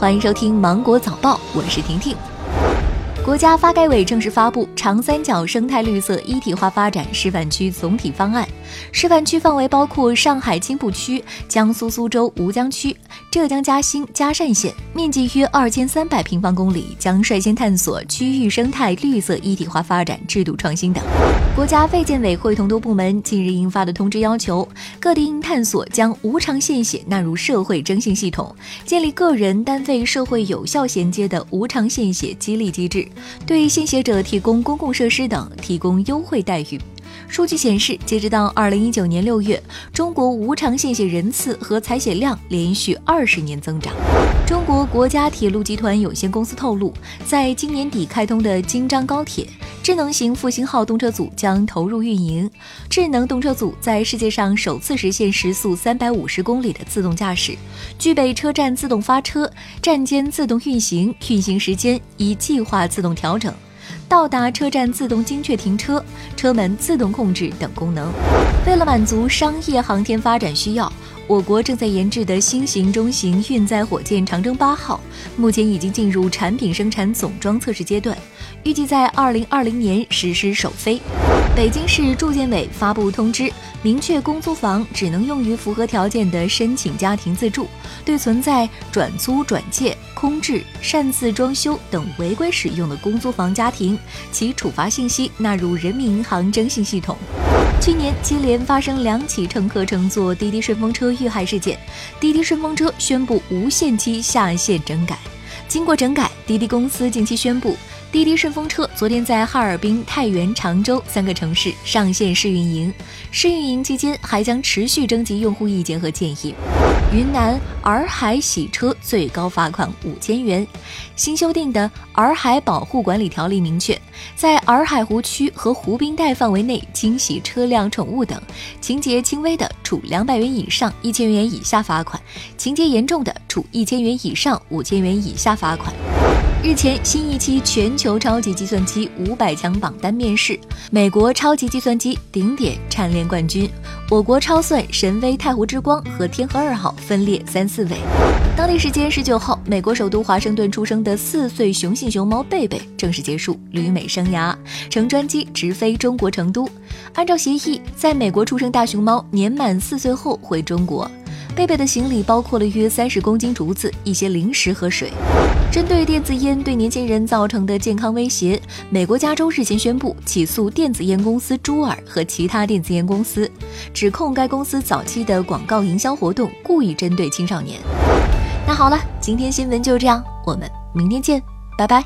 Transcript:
欢迎收听《芒果早报》，我是婷婷。国家发改委正式发布长三角生态绿色一体化发展示范区总体方案，示范区范围包括上海青浦区、江苏苏州吴江区、浙江嘉兴嘉善县，面积约二千三百平方公里，将率先探索区域生态绿色一体化发展制度创新等。国家卫健委会同多部门近日印发的通知要求，各地应探索将无偿献血纳入社会征信系统，建立个人、单位、社会有效衔接的无偿献血激励机制。对献血者提供公共设施等提供优惠待遇。数据显示，截止到二零一九年六月，中国无偿献血人次和采血量连续二十年增长。中国国家铁路集团有限公司透露，在今年底开通的京张高铁，智能型复兴号动车组将投入运营。智能动车组在世界上首次实现时速三百五十公里的自动驾驶，具备车站自动发车、站间自动运行、运行时间以计划自动调整。到达车站自动精确停车、车门自动控制等功能。为了满足商业航天发展需要，我国正在研制的新型中型运载火箭长征八号，目前已经进入产品生产总装测试阶段，预计在二零二零年实施首飞。北京市住建委发布通知，明确公租房只能用于符合条件的申请家庭自住，对存在转租、转借、空置、擅自装修等违规使用的公租房家庭，其处罚信息纳入人民银行征信系统。去年接连发生两起乘客乘坐滴滴顺风车遇害事件，滴滴顺风车宣布无限期下线整改。经过整改，滴滴公司近期宣布。滴滴顺风车昨天在哈尔滨、太原、常州三个城市上线试运营，试运营期间还将持续征集用户意见和建议。云南洱海洗车最高罚款五千元。新修订的《洱海保护管理条例》明确，在洱海湖区和湖滨带范围内清洗车辆、宠物等，情节轻微的，处两百元以上一千元以下罚款；情节严重的，处一千元以上五千元以下罚款。日前，新一期全球超级计算机五百强榜单面世，美国超级计算机顶点蝉联冠军，我国超算神威太湖之光和天河二号分列三四位。当地时间十九号，美国首都华盛顿出生的四岁雄性熊猫贝贝正式结束旅美生涯，乘专机直飞中国成都。按照协议，在美国出生大熊猫年满四岁后回中国。贝贝的行李包括了约三十公斤竹子、一些零食和水。针对电子烟对年轻人造成的健康威胁，美国加州日前宣布起诉电子烟公司朱尔和其他电子烟公司，指控该公司早期的广告营销活动故意针对青少年。那好了，今天新闻就这样，我们明天见，拜拜。